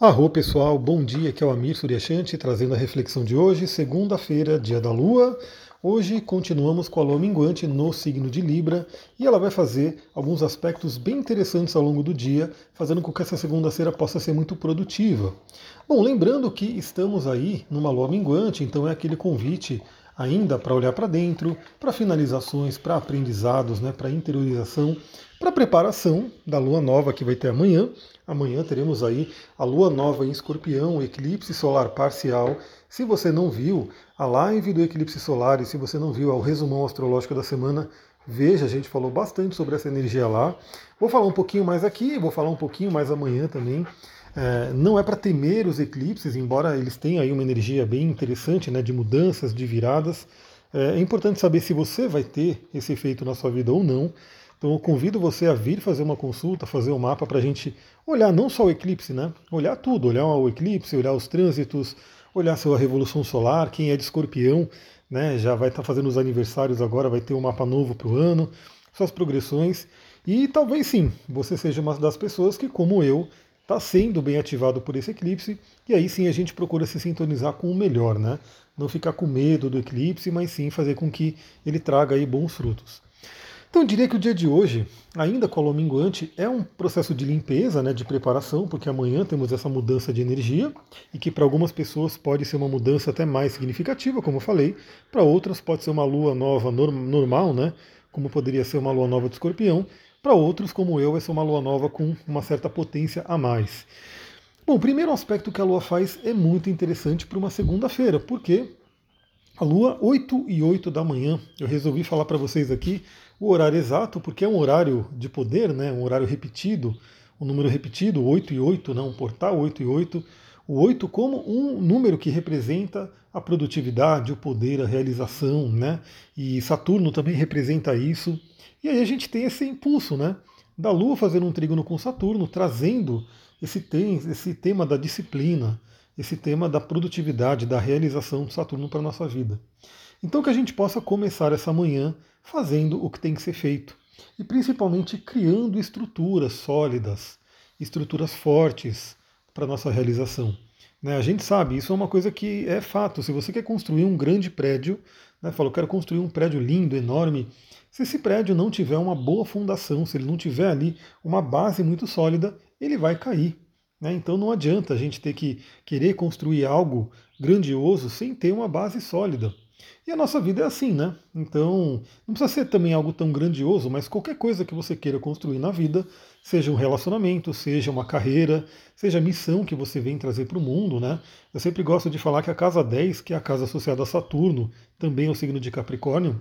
Arro pessoal, bom dia, aqui é o Amir Suryashanti trazendo a reflexão de hoje, segunda-feira, dia da Lua. Hoje continuamos com a Lua minguante no signo de Libra e ela vai fazer alguns aspectos bem interessantes ao longo do dia, fazendo com que essa segunda-feira possa ser muito produtiva. Bom, lembrando que estamos aí numa Lua minguante, então é aquele convite ainda para olhar para dentro, para finalizações, para aprendizados, né, para interiorização, para preparação da lua nova que vai ter amanhã. Amanhã teremos aí a lua nova em escorpião, eclipse solar parcial. Se você não viu a live do eclipse solar e se você não viu o resumão astrológico da semana, veja, a gente falou bastante sobre essa energia lá. Vou falar um pouquinho mais aqui, vou falar um pouquinho mais amanhã também. É, não é para temer os eclipses, embora eles tenham aí uma energia bem interessante, né, de mudanças, de viradas. É, é importante saber se você vai ter esse efeito na sua vida ou não. Então eu convido você a vir fazer uma consulta, fazer um mapa para a gente olhar não só o eclipse, né? Olhar tudo, olhar o eclipse, olhar os trânsitos, olhar a sua revolução solar, quem é de escorpião, né? Já vai estar tá fazendo os aniversários agora, vai ter um mapa novo para o ano, suas progressões. E talvez sim, você seja uma das pessoas que, como eu, está sendo bem ativado por esse eclipse, e aí sim a gente procura se sintonizar com o melhor, né? Não ficar com medo do eclipse, mas sim fazer com que ele traga aí bons frutos. Então eu diria que o dia de hoje, ainda com a lua minguante, é um processo de limpeza, né, de preparação, porque amanhã temos essa mudança de energia, e que para algumas pessoas pode ser uma mudança até mais significativa, como eu falei, para outras pode ser uma lua nova normal, né, como poderia ser uma lua nova de escorpião, para outros, como eu, vai ser uma lua nova com uma certa potência a mais. Bom, o primeiro aspecto que a lua faz é muito interessante para uma segunda-feira, porque a lua 8 e 8 da manhã, eu resolvi falar para vocês aqui o horário exato, porque é um horário de poder, né, um horário repetido, um número repetido, 8 e 8, não, um portal 8 e 8, o 8 como um número que representa a produtividade, o poder, a realização, né? E Saturno também representa isso. E aí a gente tem esse impulso né, da Lua fazendo um trígono com Saturno, trazendo esse, tem, esse tema da disciplina, esse tema da produtividade, da realização de Saturno para a nossa vida. Então que a gente possa começar essa manhã fazendo o que tem que ser feito e principalmente criando estruturas sólidas, estruturas fortes para a nossa realização. Né, a gente sabe, isso é uma coisa que é fato. Se você quer construir um grande prédio, né, falou, quero construir um prédio lindo, enorme, se esse prédio não tiver uma boa fundação, se ele não tiver ali uma base muito sólida, ele vai cair. Né? Então não adianta a gente ter que querer construir algo grandioso sem ter uma base sólida. E a nossa vida é assim, né? Então, não precisa ser também algo tão grandioso, mas qualquer coisa que você queira construir na vida, seja um relacionamento, seja uma carreira, seja a missão que você vem trazer para o mundo, né? Eu sempre gosto de falar que a casa 10, que é a casa associada a Saturno, também é o signo de Capricórnio,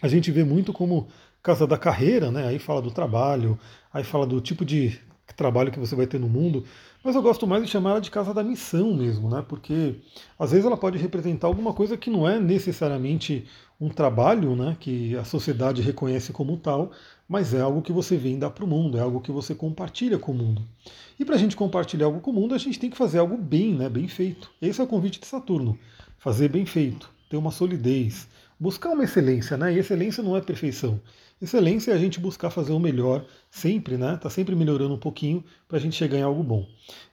a gente vê muito como casa da carreira, né? Aí fala do trabalho, aí fala do tipo de trabalho que você vai ter no mundo, mas eu gosto mais de chamar ela de casa da missão mesmo, né? Porque às vezes ela pode representar alguma coisa que não é necessariamente um trabalho, né? Que a sociedade reconhece como tal, mas é algo que você vem dar para o mundo, é algo que você compartilha com o mundo. E para a gente compartilhar algo com o mundo, a gente tem que fazer algo bem, né? Bem feito. Esse é o convite de Saturno. Fazer bem feito, ter uma solidez, buscar uma excelência, né? E excelência não é perfeição. Excelência é a gente buscar fazer o melhor sempre, né? Tá sempre melhorando um pouquinho para a gente chegar em algo bom.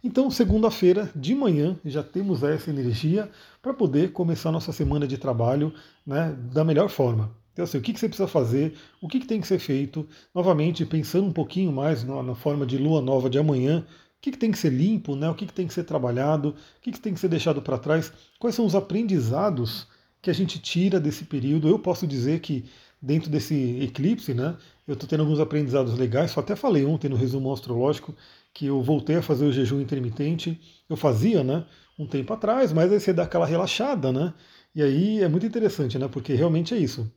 Então, segunda-feira de manhã já temos essa energia para poder começar nossa semana de trabalho, né? Da melhor forma. Então, assim, o que, que você precisa fazer, o que, que tem que ser feito, novamente pensando um pouquinho mais na, na forma de lua nova de amanhã, o que, que, tem que ser limpo, né? o que, que tem que ser trabalhado, o que, que tem que ser deixado para trás, quais são os aprendizados que a gente tira desse período. Eu posso dizer que dentro desse eclipse, né, eu estou tendo alguns aprendizados legais. Só até falei ontem no resumo astrológico que eu voltei a fazer o jejum intermitente. Eu fazia, né, um tempo atrás, mas aí você dá aquela relaxada, né? E aí é muito interessante, né? Porque realmente é isso.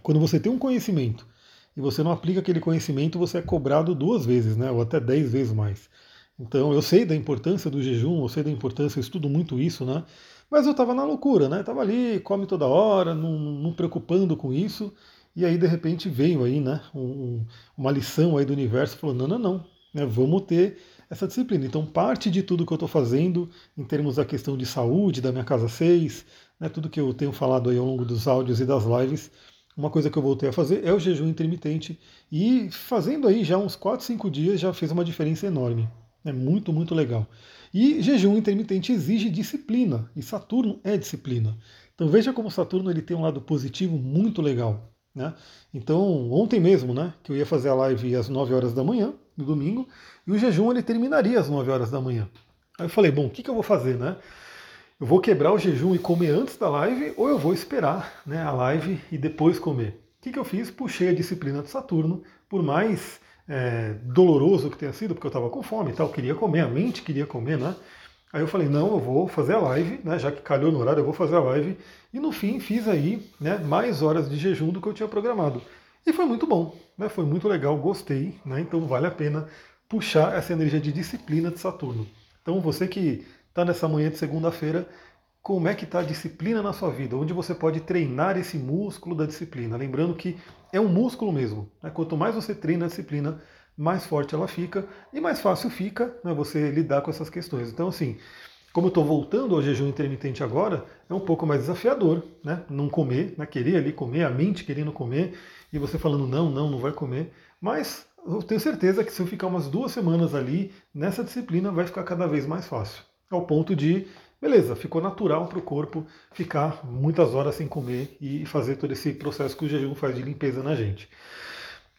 Quando você tem um conhecimento e você não aplica aquele conhecimento, você é cobrado duas vezes, né? Ou até dez vezes mais. Então eu sei da importância do jejum, eu sei da importância, eu estudo muito isso, né? Mas eu estava na loucura, né? Estava ali, come toda hora, não, não, preocupando com isso. E aí, de repente, veio aí, né? Um, uma lição aí do universo, falou, não, não, não, né, vamos ter essa disciplina. Então, parte de tudo que eu estou fazendo, em termos da questão de saúde, da minha casa 6, né, tudo que eu tenho falado aí ao longo dos áudios e das lives, uma coisa que eu voltei a fazer é o jejum intermitente. E fazendo aí já uns 4, 5 dias já fez uma diferença enorme. É muito, muito legal. E jejum intermitente exige disciplina, e Saturno é disciplina. Então veja como Saturno ele tem um lado positivo muito legal. Né? Então, ontem mesmo, né, que eu ia fazer a live às 9 horas da manhã, no domingo, e o jejum ele terminaria às 9 horas da manhã. Aí eu falei, bom, o que, que eu vou fazer, né? Eu vou quebrar o jejum e comer antes da live ou eu vou esperar né, a live e depois comer? O que, que eu fiz? Puxei a disciplina de Saturno, por mais é, doloroso que tenha sido, porque eu estava com fome e tal, queria comer, a mente queria comer, né? Aí eu falei, não, eu vou fazer a live, né? Já que calhou no horário, eu vou fazer a live. E no fim fiz aí né, mais horas de jejum do que eu tinha programado. E foi muito bom, né? Foi muito legal, gostei, né? Então vale a pena puxar essa energia de disciplina de Saturno. Então você que está nessa manhã de segunda-feira, como é que está a disciplina na sua vida? Onde você pode treinar esse músculo da disciplina? Lembrando que é um músculo mesmo. Né? Quanto mais você treina a disciplina, mais forte ela fica e mais fácil fica né, você lidar com essas questões. Então, assim, como eu estou voltando ao jejum intermitente agora, é um pouco mais desafiador, né? Não comer, né? querer ali comer, a mente querendo comer, e você falando não, não, não vai comer. Mas eu tenho certeza que se eu ficar umas duas semanas ali nessa disciplina, vai ficar cada vez mais fácil. Ao ponto de, beleza, ficou natural para o corpo ficar muitas horas sem comer e fazer todo esse processo que o jejum faz de limpeza na gente.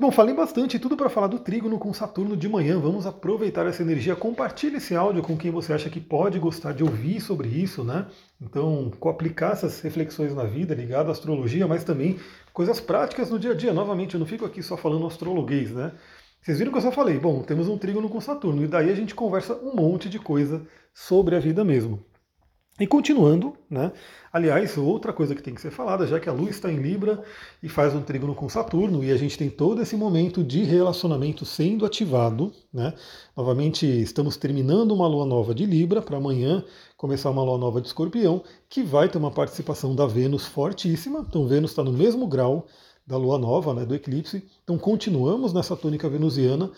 Bom, falei bastante tudo para falar do trígono com Saturno de manhã. Vamos aproveitar essa energia. Compartilhe esse áudio com quem você acha que pode gostar de ouvir sobre isso, né? Então, aplicar essas reflexões na vida ligado à astrologia, mas também coisas práticas no dia a dia. Novamente, eu não fico aqui só falando astrologuês, né? Vocês viram que eu só falei, bom, temos um trígono com Saturno, e daí a gente conversa um monte de coisa sobre a vida mesmo. E continuando, né? Aliás, outra coisa que tem que ser falada, já que a Lua está em Libra e faz um trígono com Saturno, e a gente tem todo esse momento de relacionamento sendo ativado, né? Novamente, estamos terminando uma Lua nova de Libra para amanhã começar uma Lua nova de Escorpião, que vai ter uma participação da Vênus fortíssima. Então, Vênus está no mesmo grau da Lua nova, né, do eclipse. Então, continuamos nessa tônica venusiana.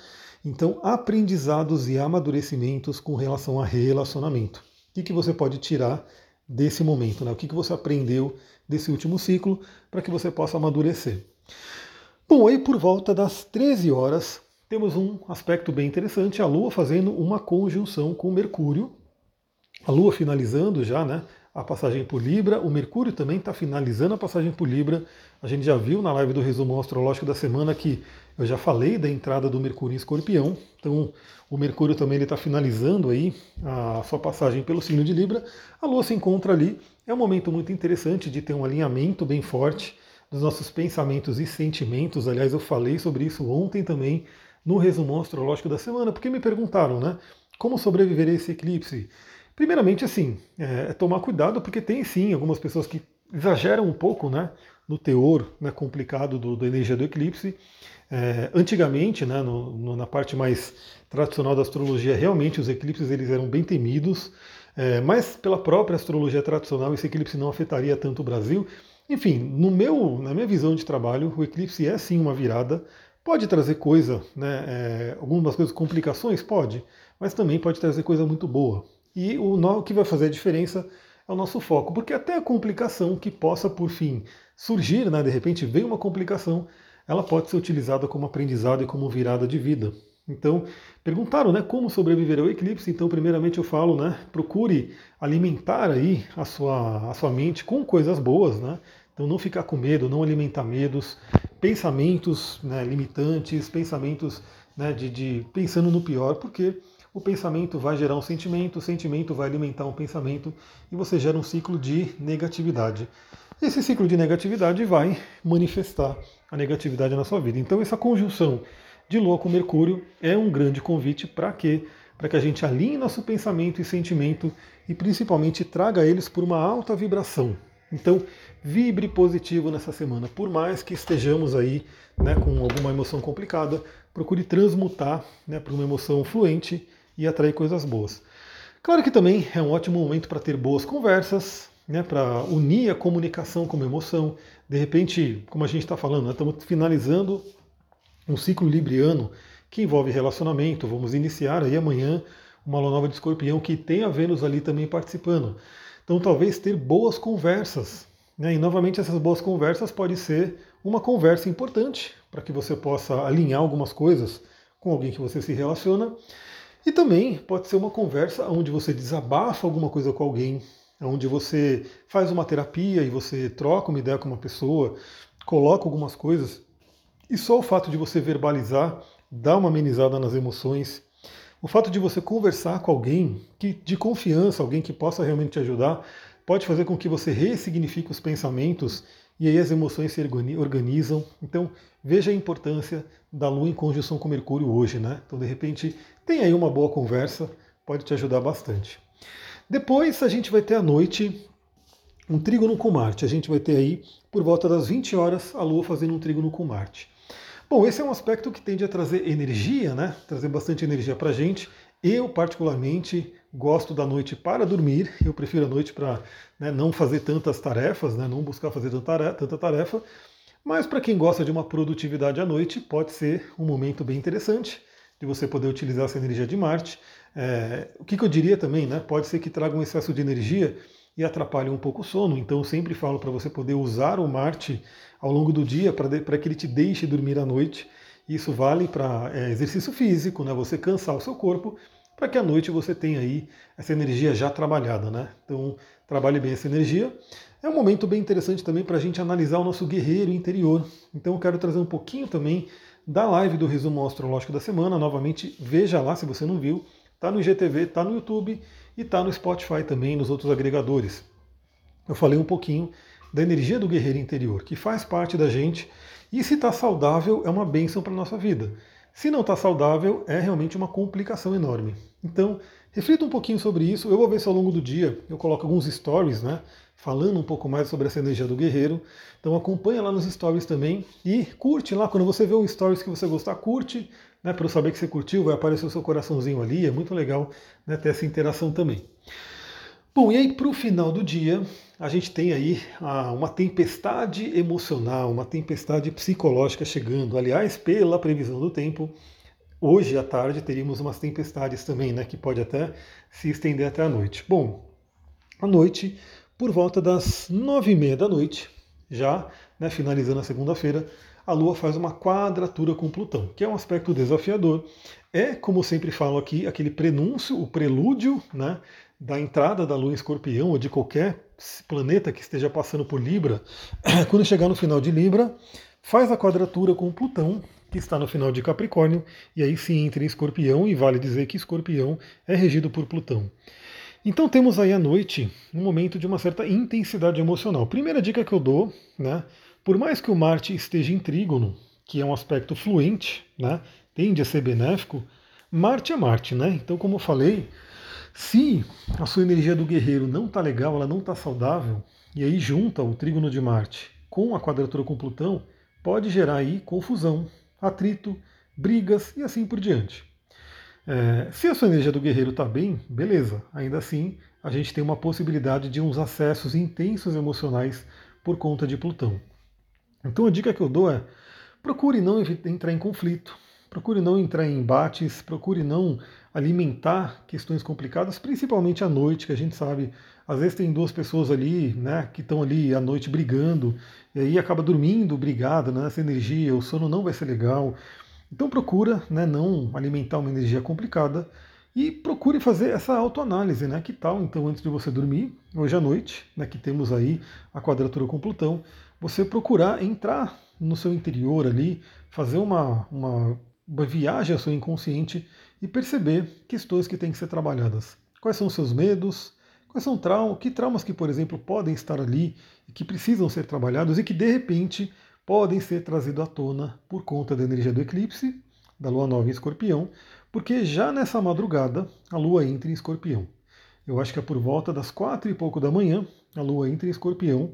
Então, aprendizados e amadurecimentos com relação a relacionamento. O que, que você pode tirar desse momento? Né? O que, que você aprendeu desse último ciclo para que você possa amadurecer? Bom, aí por volta das 13 horas, temos um aspecto bem interessante, a Lua fazendo uma conjunção com Mercúrio. A Lua finalizando já né, a passagem por Libra, o Mercúrio também está finalizando a passagem por Libra. A gente já viu na live do resumo astrológico da semana que eu já falei da entrada do Mercúrio em Escorpião. Então, o Mercúrio também está finalizando aí a sua passagem pelo signo de Libra. A Lua se encontra ali. É um momento muito interessante de ter um alinhamento bem forte dos nossos pensamentos e sentimentos. Aliás, eu falei sobre isso ontem também no resumo astrológico da semana, porque me perguntaram, né? Como sobreviver a esse eclipse? Primeiramente, assim, é, é tomar cuidado, porque tem sim algumas pessoas que exageram um pouco, né? No teor né, complicado do, da energia do eclipse. É, antigamente, né, no, no, na parte mais tradicional da astrologia, realmente os eclipses eles eram bem temidos, é, mas pela própria astrologia tradicional esse eclipse não afetaria tanto o Brasil. Enfim, no meu, na minha visão de trabalho, o eclipse é sim uma virada. Pode trazer coisa, né, é, algumas coisas, complicações? Pode, mas também pode trazer coisa muito boa. E o, que vai fazer a diferença é o nosso foco, porque até a complicação que possa, por fim, surgir, né, de repente vem uma complicação, ela pode ser utilizada como aprendizado e como virada de vida. Então, perguntaram, né, como sobreviver ao eclipse? Então, primeiramente eu falo, né, procure alimentar aí a sua, a sua mente com coisas boas, né? Então, não ficar com medo, não alimentar medos, pensamentos né, limitantes, pensamentos né, de, de pensando no pior, porque o pensamento vai gerar um sentimento, o sentimento vai alimentar um pensamento e você gera um ciclo de negatividade. Esse ciclo de negatividade vai manifestar a negatividade na sua vida. Então, essa conjunção de Lua com Mercúrio é um grande convite para quê? Para que a gente alinhe nosso pensamento e sentimento e principalmente traga eles por uma alta vibração. Então, vibre positivo nessa semana. Por mais que estejamos aí né, com alguma emoção complicada, procure transmutar né, para uma emoção fluente e atrair coisas boas. Claro que também é um ótimo momento para ter boas conversas, né, para unir a comunicação como emoção. De repente, como a gente está falando, né, estamos finalizando um ciclo libriano que envolve relacionamento. Vamos iniciar aí amanhã uma lua nova de escorpião que tem a Vênus ali também participando. Então talvez ter boas conversas. Né? E novamente essas boas conversas pode ser uma conversa importante para que você possa alinhar algumas coisas com alguém que você se relaciona. E também pode ser uma conversa onde você desabafa alguma coisa com alguém, onde você faz uma terapia e você troca uma ideia com uma pessoa, coloca algumas coisas, e só o fato de você verbalizar dá uma amenizada nas emoções. O fato de você conversar com alguém que de confiança, alguém que possa realmente te ajudar, pode fazer com que você ressignifique os pensamentos e aí as emoções se organizam. Então, veja a importância da Lua em conjunção com Mercúrio hoje, né? Então, de repente, tem aí uma boa conversa, pode te ajudar bastante. Depois a gente vai ter à noite um trígono com Marte. A gente vai ter aí, por volta das 20 horas, a Lua fazendo um trígono com Marte. Bom, esse é um aspecto que tende a trazer energia, né? Trazer bastante energia para a gente. Eu, particularmente, gosto da noite para dormir, eu prefiro a noite para né, não fazer tantas tarefas, né, não buscar fazer tanta tarefa, mas para quem gosta de uma produtividade à noite, pode ser um momento bem interessante de você poder utilizar essa energia de Marte. É, o que, que, eu diria também, né? Pode ser que traga um excesso de energia e atrapalhe um pouco o sono, então eu sempre falo para você poder usar o Marte ao longo do dia para que ele te deixe dormir à noite isso vale para é, exercício físico, né? Você cansar o seu corpo para que à noite você tenha aí essa energia já trabalhada, né? Então trabalhe bem essa energia. É um momento bem interessante também para a gente analisar o nosso guerreiro interior. Então eu quero trazer um pouquinho também da live do resumo astrológico da semana. Novamente, veja lá se você não viu. Tá no IGTV, tá no YouTube e tá no Spotify também, nos outros agregadores. Eu falei um pouquinho da energia do guerreiro interior, que faz parte da gente e se está saudável, é uma bênção para a nossa vida. Se não está saudável, é realmente uma complicação enorme. Então, reflita um pouquinho sobre isso. Eu vou ver se ao longo do dia eu coloco alguns stories, né? Falando um pouco mais sobre essa energia do guerreiro. Então acompanha lá nos stories também e curte lá. Quando você vê um stories que você gostar, curte, né? Para eu saber que você curtiu, vai aparecer o seu coraçãozinho ali. É muito legal né, ter essa interação também. Bom, e aí para o final do dia, a gente tem aí ah, uma tempestade emocional, uma tempestade psicológica chegando. Aliás, pela previsão do tempo, hoje à tarde teríamos umas tempestades também, né, que pode até se estender até a noite. Bom, à noite, por volta das nove e meia da noite, já né, finalizando a segunda-feira, a Lua faz uma quadratura com Plutão, que é um aspecto desafiador. É, como sempre falo aqui, aquele prenúncio, o prelúdio né, da entrada da Lua em Escorpião ou de qualquer planeta que esteja passando por Libra, quando chegar no final de Libra, faz a quadratura com Plutão, que está no final de Capricórnio, e aí sim entra em Escorpião, e vale dizer que Escorpião é regido por Plutão. Então temos aí à noite um momento de uma certa intensidade emocional. Primeira dica que eu dou, né? Por mais que o Marte esteja em trígono, que é um aspecto fluente, né? Tende a ser benéfico, Marte é Marte, né? Então, como eu falei, se a sua energia do guerreiro não está legal, ela não está saudável, e aí junta o trígono de Marte com a quadratura com Plutão, pode gerar aí confusão, atrito, brigas e assim por diante. É, se a sua energia do guerreiro está bem, beleza. Ainda assim, a gente tem uma possibilidade de uns acessos intensos emocionais por conta de Plutão. Então a dica que eu dou é procure não entrar em conflito, procure não entrar em embates, procure não alimentar questões complicadas, principalmente à noite, que a gente sabe, às vezes tem duas pessoas ali, né, que estão ali à noite brigando, e aí acaba dormindo brigada né, nessa energia, o sono não vai ser legal. Então procura né, não alimentar uma energia complicada e procure fazer essa autoanálise, né? Que tal, então, antes de você dormir, hoje à noite, né, que temos aí a quadratura com Plutão, você procurar entrar no seu interior ali, fazer uma, uma, uma viagem ao seu inconsciente e perceber questões que têm que ser trabalhadas. Quais são os seus medos? Quais são traumas? Que traumas que, por exemplo, podem estar ali e que precisam ser trabalhados e que de repente podem ser trazidos à tona por conta da energia do eclipse, da lua nova em escorpião, porque já nessa madrugada a lua entra em escorpião. Eu acho que é por volta das quatro e pouco da manhã, a lua entra em escorpião,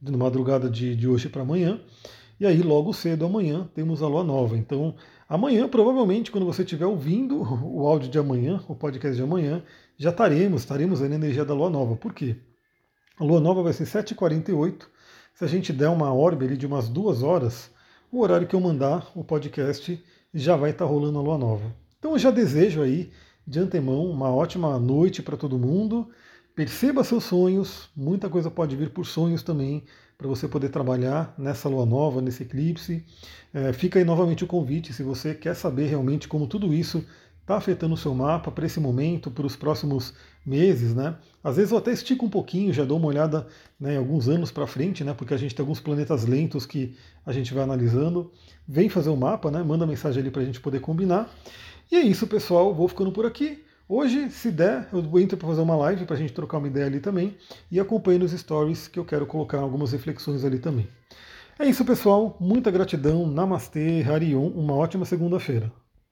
na madrugada de, de hoje para amanhã, e aí logo cedo amanhã temos a lua nova. Então Amanhã, provavelmente, quando você estiver ouvindo o áudio de amanhã, o podcast de amanhã, já estaremos, estaremos na energia da Lua Nova. Por quê? A Lua Nova vai ser 7h48. Se a gente der uma orbe ali de umas duas horas, o horário que eu mandar o podcast já vai estar rolando a Lua Nova. Então eu já desejo aí, de antemão, uma ótima noite para todo mundo. Perceba seus sonhos, muita coisa pode vir por sonhos também para você poder trabalhar nessa lua nova, nesse eclipse. É, fica aí novamente o convite, se você quer saber realmente como tudo isso está afetando o seu mapa para esse momento, para os próximos meses, né? Às vezes eu até estico um pouquinho, já dou uma olhada né, alguns anos para frente, né? Porque a gente tem alguns planetas lentos que a gente vai analisando. Vem fazer o mapa, né? Manda mensagem ali para a gente poder combinar. E é isso, pessoal. Vou ficando por aqui. Hoje, se der, eu entro para fazer uma live para a gente trocar uma ideia ali também e acompanhe nos stories que eu quero colocar algumas reflexões ali também. É isso, pessoal. Muita gratidão. Namastê, Harion. Uma ótima segunda-feira.